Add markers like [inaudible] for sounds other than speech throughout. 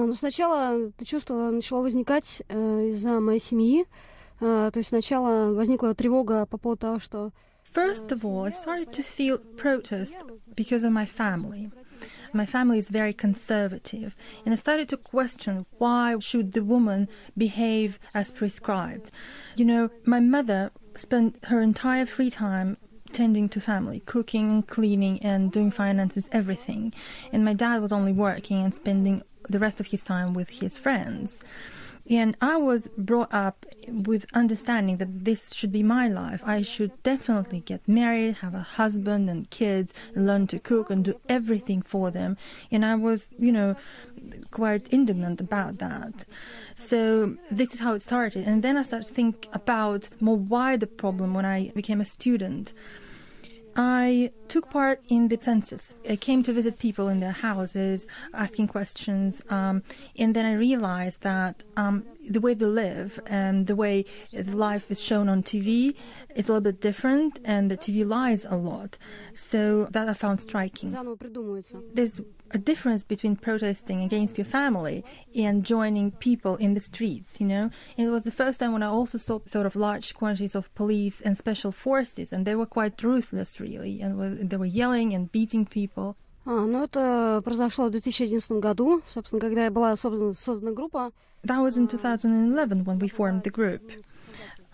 Ну, сначала это чувство начало возникать э, из-за моей семьи. Э, то есть сначала возникла тревога по поводу того, что... First of all, I started to feel protest because of my family. My family is very conservative, and I started to question why should the woman behave as prescribed. You know, my mother spent her entire free time tending to family, cooking, cleaning, and doing finances, everything. And my dad was only working and spending the rest of his time with his friends. And I was brought up with understanding that this should be my life. I should definitely get married, have a husband and kids, learn to cook and do everything for them. And I was, you know, quite indignant about that. So this is how it started. And then I started to think about more wider problem when I became a student. I took part in the census. I came to visit people in their houses, asking questions, um, and then I realized that um, the way they live and the way life is shown on TV is a little bit different, and the TV lies a lot. So that I found striking. There's a difference between protesting against your family and joining people in the streets, you know. And it was the first time when I also saw sort of large quantities of police and special forces, and they were quite ruthless, really, and they were yelling and beating people. А, ну, это произошло в 2011 году, собственно, когда была создана группа. That was in 2011 when we formed the group.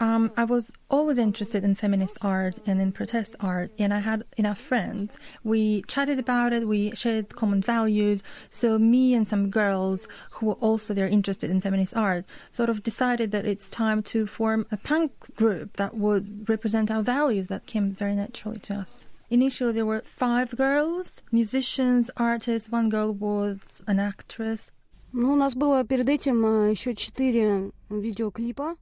Um, I was always interested in feminist art and in protest art, and I had enough friends. We chatted about it, we shared common values. So, me and some girls who were also very interested in feminist art sort of decided that it's time to form a punk group that would represent our values that came very naturally to us. Initially, there were five girls musicians, artists, one girl was an actress. Ну, у нас было перед этим еще четыре видеоклипа.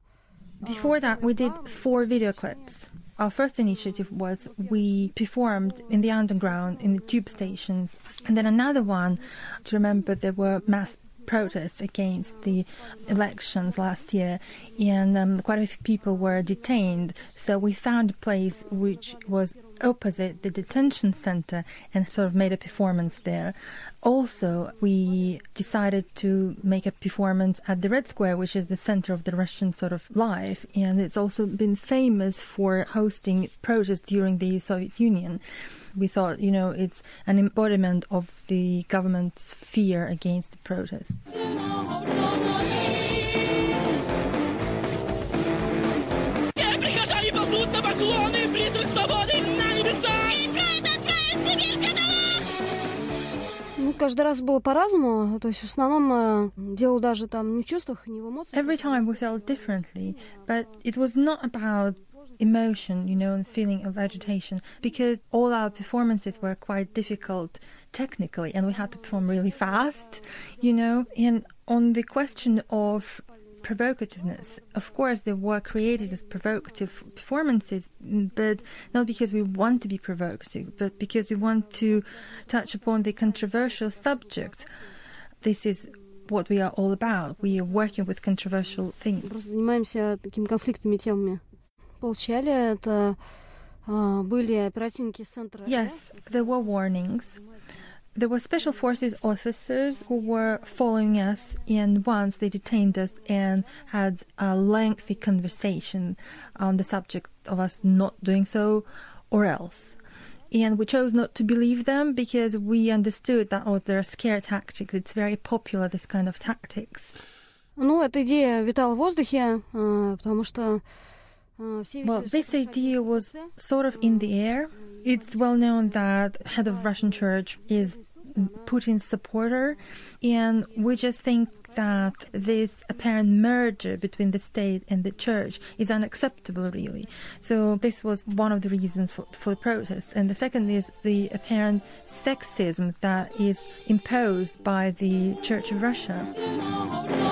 Before that, we did four video clips. Our first initiative was we performed in the underground in the tube stations, and then another one to remember there were mass protests against the elections last year, and um, quite a few people were detained. So we found a place which was opposite the detention center and sort of made a performance there. Also, we decided to make a performance at the Red Square, which is the center of the Russian sort of life, and it's also been famous for hosting protests during the Soviet Union we thought, you know, it's an embodiment of the government's fear against the protests. каждый раз было по-разному. То есть в основном дело даже там не в чувствах, не в эмоциях. Every time we felt differently, but it was not about emotion, you know, and feeling of agitation because all our performances were quite difficult technically and we had to perform really fast, you know. And on the question of provocativeness, of course, they were created as provocative performances, but not because we want to be provocative, but because we want to touch upon the controversial subject. This is what we are all about. We are working with controversial things. занимаемся такими конфликтными темами получали. Это были оперативники центра. Yes, there were warnings. There were special forces officers who were following us, and once they detained us and had a lengthy conversation on the subject of us not doing so or else. And we chose not to believe them because we understood that was their scare tactics. It's very popular, this kind of tactics. Ну, эта идея витала в воздухе, потому что well, this idea was sort of in the air. It's well known that head of Russian church is Putin's supporter, and we just think that this apparent merger between the state and the church is unacceptable, really. So this was one of the reasons for, for the protests. And the second is the apparent sexism that is imposed by the Church of Russia.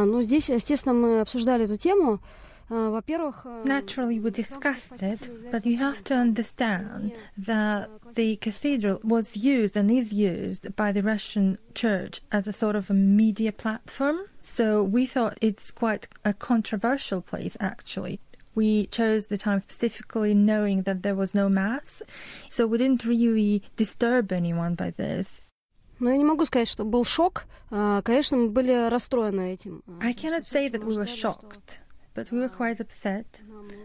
ну, здесь, естественно, мы обсуждали эту тему. Во-первых... Naturally, we discussed it, but you have to understand that the cathedral was used and is used by the Russian church as a sort of a media platform. So we thought it's quite a controversial place, actually. We chose the time specifically knowing that there was no mass, so we didn't really disturb anyone by this. Но я не могу сказать, что был шок. Конечно, мы были расстроены этим. I cannot say that we were shocked, but we were quite upset.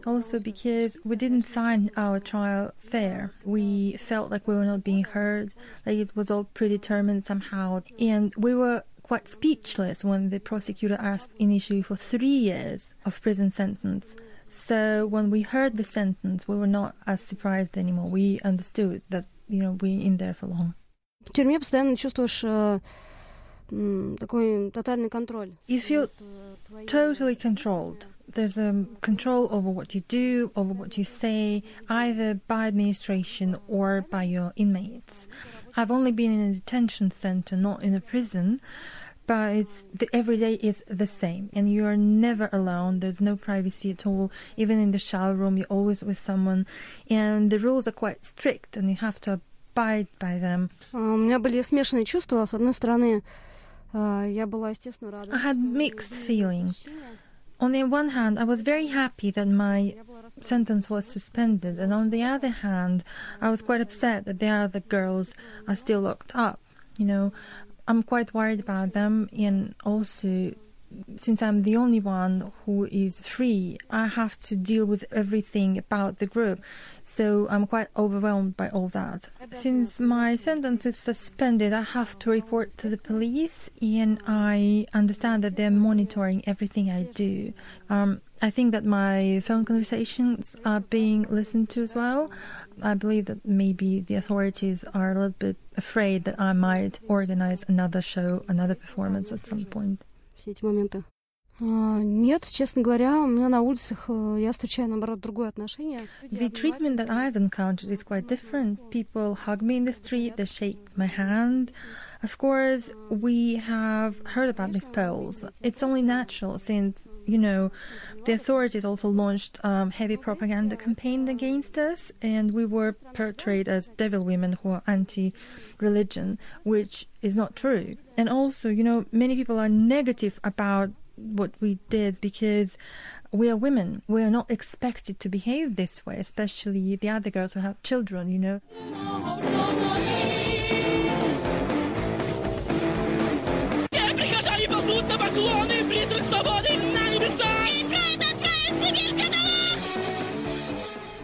Also because we didn't find our trial fair. We felt like we were not being heard, like it was all predetermined somehow. And we were quite speechless when the prosecutor asked initially for three years of prison sentence. So when we heard the sentence, we were not as surprised anymore. We understood that, you know, we're in there for long. В тюрьме постоянно чувствуешь такой тотальный контроль. You feel totally controlled. There's a control over what you do, over what you say, either by administration or by your inmates. I've only been in a detention center, not in a prison, but it's the, every day is the same, and you are never alone. There's no privacy at all. Even in the shower room, you're always with someone, and the rules are quite strict, and you have to abide by them. У меня были смешанные чувства. С одной стороны, я была, естественно, рада. I had mixed feelings. On the one hand, I was very happy that my sentence was suspended, and on the other hand, I was quite upset that the other girls are still locked up. You know, I'm quite worried about them, and also since I'm the only one who is free, I have to deal with everything about the group. So I'm quite overwhelmed by all that. Since my sentence is suspended, I have to report to the police, and I understand that they're monitoring everything I do. Um, I think that my phone conversations are being listened to as well. I believe that maybe the authorities are a little bit afraid that I might organize another show, another performance at some point. Все эти моменты. Нет, честно говоря, у меня на улицах я встречаю, наоборот, другое отношение. The treatment that I've encountered is quite different. People hug me in the street, they shake my hand. Of course, we have heard about these polls. It's only natural since, you know, the authorities also launched um, heavy propaganda campaign against us, and we were portrayed as devil women who are anti-religion, which is not true. And also, you know, many people are negative about what we did because we are women. We are not expected to behave this way, especially the other girls who have children, you know.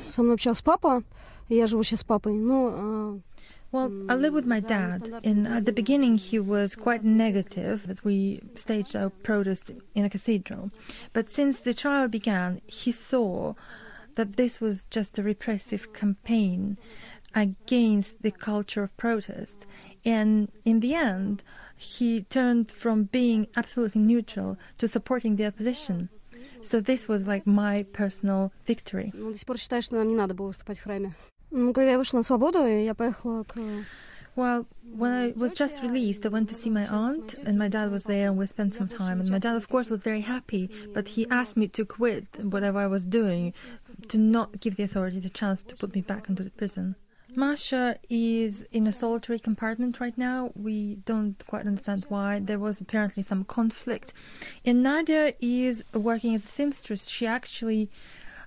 Со мной общался папа, я живу сейчас с папой, но well, I live with my dad, and at the beginning he was quite negative that we staged our protest in a cathedral. But since the trial began, he saw that this was just a repressive campaign against the culture of protest. And in the end, he turned from being absolutely neutral to supporting the opposition. So this was like my personal victory. до сих пор считаю, что нам не надо было выступать в храме. Ну, когда я вышла на свободу, я поехала к... Well, when I was just released, I went to see my aunt, and my dad was there, and we spent some time. And my dad, of course, was very happy, but he asked me to quit whatever I was doing, to not give the authorities a chance to put me back into the prison. Masha is in a solitary compartment right now. We don't quite understand why. There was apparently some conflict. And Nadia is working as a seamstress. She actually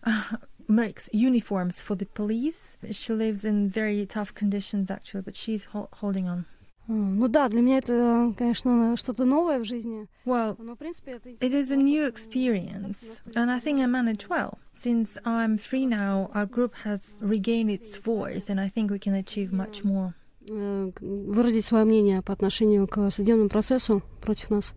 uh, [laughs] makes uniforms for the police. She lives in very tough conditions, actually, but she's ho- holding on. Ну да, для меня это, конечно, что-то новое в жизни. Well, Но, в принципе, это... it is a new experience, and I think I manage well. Since I'm free now, our group has regained its voice, and I think we can achieve much more. выразить свое мнение по отношению к судебному процессу против нас.